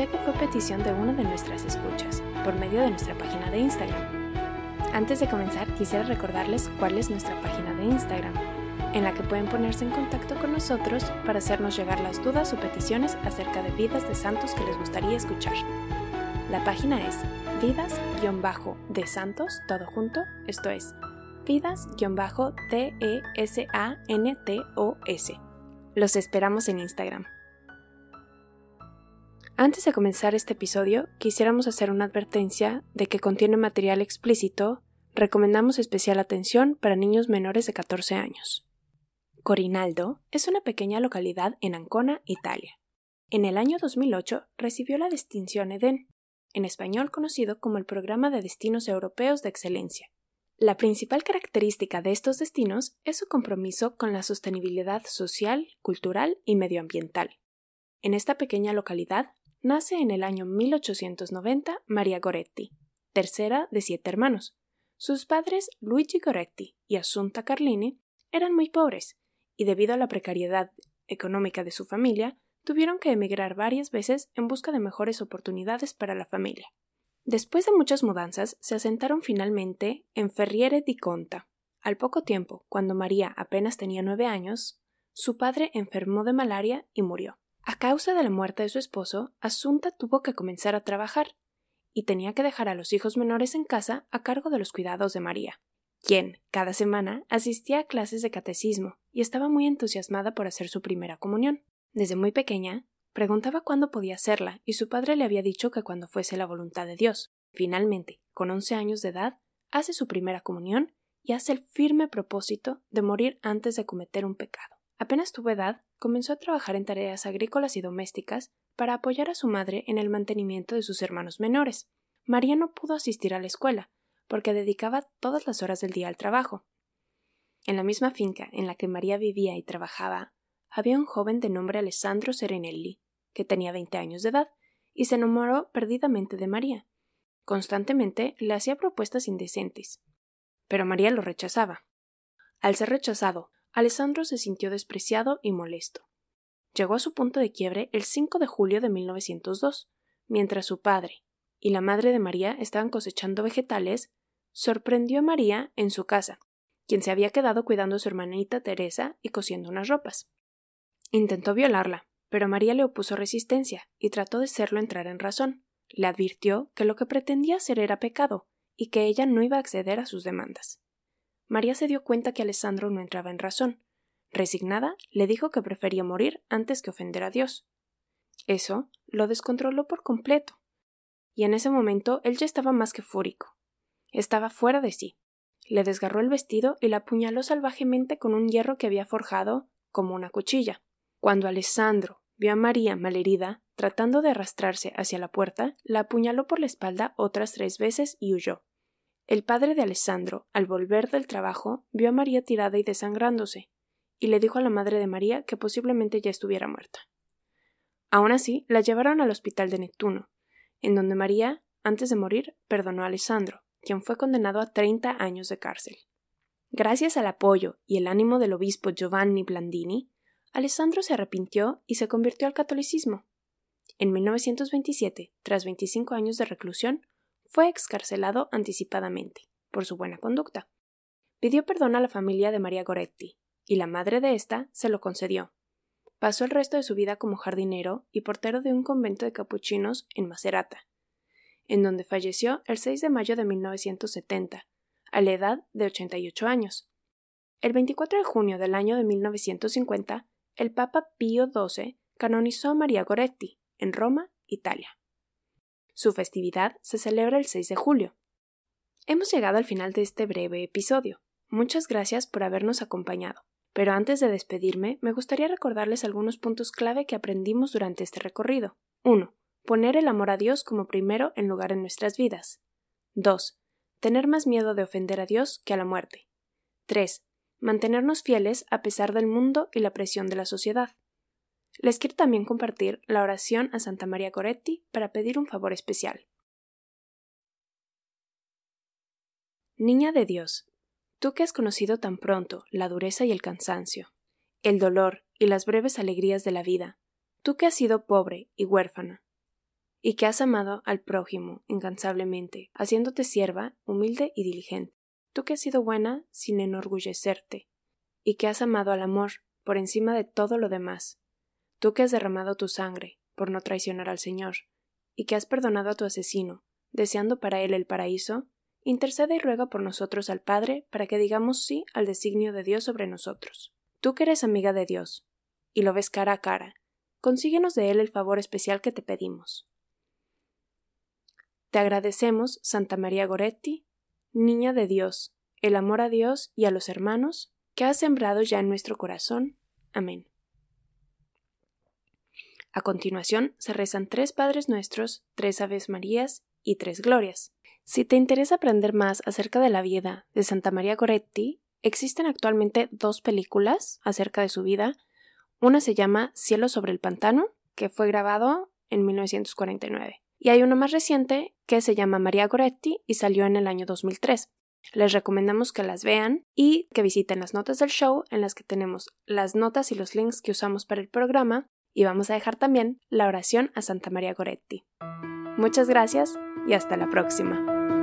ya que fue petición de una de nuestras escuchas, por medio de nuestra página de Instagram. Antes de comenzar, quisiera recordarles cuál es nuestra página de Instagram, en la que pueden ponerse en contacto con nosotros para hacernos llegar las dudas o peticiones acerca de vidas de santos que les gustaría escuchar. La página es vidas-de santos, todo junto, esto es, vidas-d-e-s-a-n-t-o-s. Los esperamos en Instagram. Antes de comenzar este episodio, quisiéramos hacer una advertencia de que contiene material explícito, recomendamos especial atención para niños menores de 14 años. Corinaldo es una pequeña localidad en Ancona, Italia. En el año 2008 recibió la distinción EDEN, en español conocido como el Programa de Destinos Europeos de Excelencia. La principal característica de estos destinos es su compromiso con la sostenibilidad social, cultural y medioambiental. En esta pequeña localidad nace en el año 1890 María Goretti, tercera de siete hermanos. Sus padres, Luigi Goretti y Assunta Carlini, eran muy pobres, y debido a la precariedad económica de su familia, tuvieron que emigrar varias veces en busca de mejores oportunidades para la familia. Después de muchas mudanzas, se asentaron finalmente en Ferriere di Conta. Al poco tiempo, cuando María apenas tenía nueve años, su padre enfermó de malaria y murió. A causa de la muerte de su esposo, Asunta tuvo que comenzar a trabajar y tenía que dejar a los hijos menores en casa a cargo de los cuidados de María, quien, cada semana, asistía a clases de catecismo y estaba muy entusiasmada por hacer su primera comunión. Desde muy pequeña, preguntaba cuándo podía hacerla y su padre le había dicho que cuando fuese la voluntad de Dios. Finalmente, con once años de edad, hace su primera comunión y hace el firme propósito de morir antes de cometer un pecado. Apenas tuvo edad, comenzó a trabajar en tareas agrícolas y domésticas para apoyar a su madre en el mantenimiento de sus hermanos menores. María no pudo asistir a la escuela, porque dedicaba todas las horas del día al trabajo. En la misma finca en la que María vivía y trabajaba, había un joven de nombre Alessandro Serenelli, que tenía veinte años de edad, y se enamoró perdidamente de María. Constantemente le hacía propuestas indecentes. Pero María lo rechazaba. Al ser rechazado Alessandro se sintió despreciado y molesto. Llegó a su punto de quiebre el 5 de julio de 1902, mientras su padre y la madre de María estaban cosechando vegetales, sorprendió a María en su casa, quien se había quedado cuidando a su hermanita Teresa y cosiendo unas ropas. Intentó violarla, pero María le opuso resistencia y trató de hacerlo entrar en razón. Le advirtió que lo que pretendía hacer era pecado y que ella no iba a acceder a sus demandas. María se dio cuenta que Alessandro no entraba en razón. Resignada, le dijo que prefería morir antes que ofender a Dios. Eso lo descontroló por completo. Y en ese momento él ya estaba más que fúrico. Estaba fuera de sí. Le desgarró el vestido y la apuñaló salvajemente con un hierro que había forjado como una cuchilla. Cuando Alessandro vio a María malherida, tratando de arrastrarse hacia la puerta, la apuñaló por la espalda otras tres veces y huyó. El padre de Alessandro, al volver del trabajo, vio a María tirada y desangrándose, y le dijo a la madre de María que posiblemente ya estuviera muerta. Aún así, la llevaron al hospital de Neptuno, en donde María, antes de morir, perdonó a Alessandro, quien fue condenado a treinta años de cárcel. Gracias al apoyo y el ánimo del obispo Giovanni Blandini, Alessandro se arrepintió y se convirtió al catolicismo. En 1927, tras 25 años de reclusión, fue excarcelado anticipadamente por su buena conducta. Pidió perdón a la familia de María Goretti, y la madre de ésta se lo concedió. Pasó el resto de su vida como jardinero y portero de un convento de capuchinos en Macerata, en donde falleció el 6 de mayo de 1970, a la edad de 88 años. El 24 de junio del año de 1950, el Papa Pío XII canonizó a María Goretti en Roma, Italia. Su festividad se celebra el 6 de julio. Hemos llegado al final de este breve episodio. Muchas gracias por habernos acompañado. Pero antes de despedirme, me gustaría recordarles algunos puntos clave que aprendimos durante este recorrido. 1. Poner el amor a Dios como primero en lugar en nuestras vidas. 2. Tener más miedo de ofender a Dios que a la muerte. 3. Mantenernos fieles a pesar del mundo y la presión de la sociedad. Les quiero también compartir la oración a Santa María Coretti para pedir un favor especial. Niña de Dios, tú que has conocido tan pronto la dureza y el cansancio, el dolor y las breves alegrías de la vida, tú que has sido pobre y huérfana, y que has amado al prójimo incansablemente, haciéndote sierva, humilde y diligente, tú que has sido buena sin enorgullecerte, y que has amado al amor por encima de todo lo demás, tú que has derramado tu sangre por no traicionar al Señor, y que has perdonado a tu asesino, deseando para él el paraíso, intercede y ruega por nosotros al Padre para que digamos sí al designio de Dios sobre nosotros. Tú que eres amiga de Dios, y lo ves cara a cara, consíguenos de Él el favor especial que te pedimos. Te agradecemos, Santa María Goretti, Niña de Dios, el amor a Dios y a los hermanos que has sembrado ya en nuestro corazón. Amén. A continuación se rezan tres Padres Nuestros, tres Aves Marías y tres Glorias. Si te interesa aprender más acerca de la vida de Santa María Goretti, existen actualmente dos películas acerca de su vida. Una se llama Cielo sobre el Pantano, que fue grabado en 1949, y hay una más reciente que se llama María Goretti y salió en el año 2003. Les recomendamos que las vean y que visiten las notas del show en las que tenemos las notas y los links que usamos para el programa y vamos a dejar también la oración a Santa María Goretti. Muchas gracias y hasta la próxima.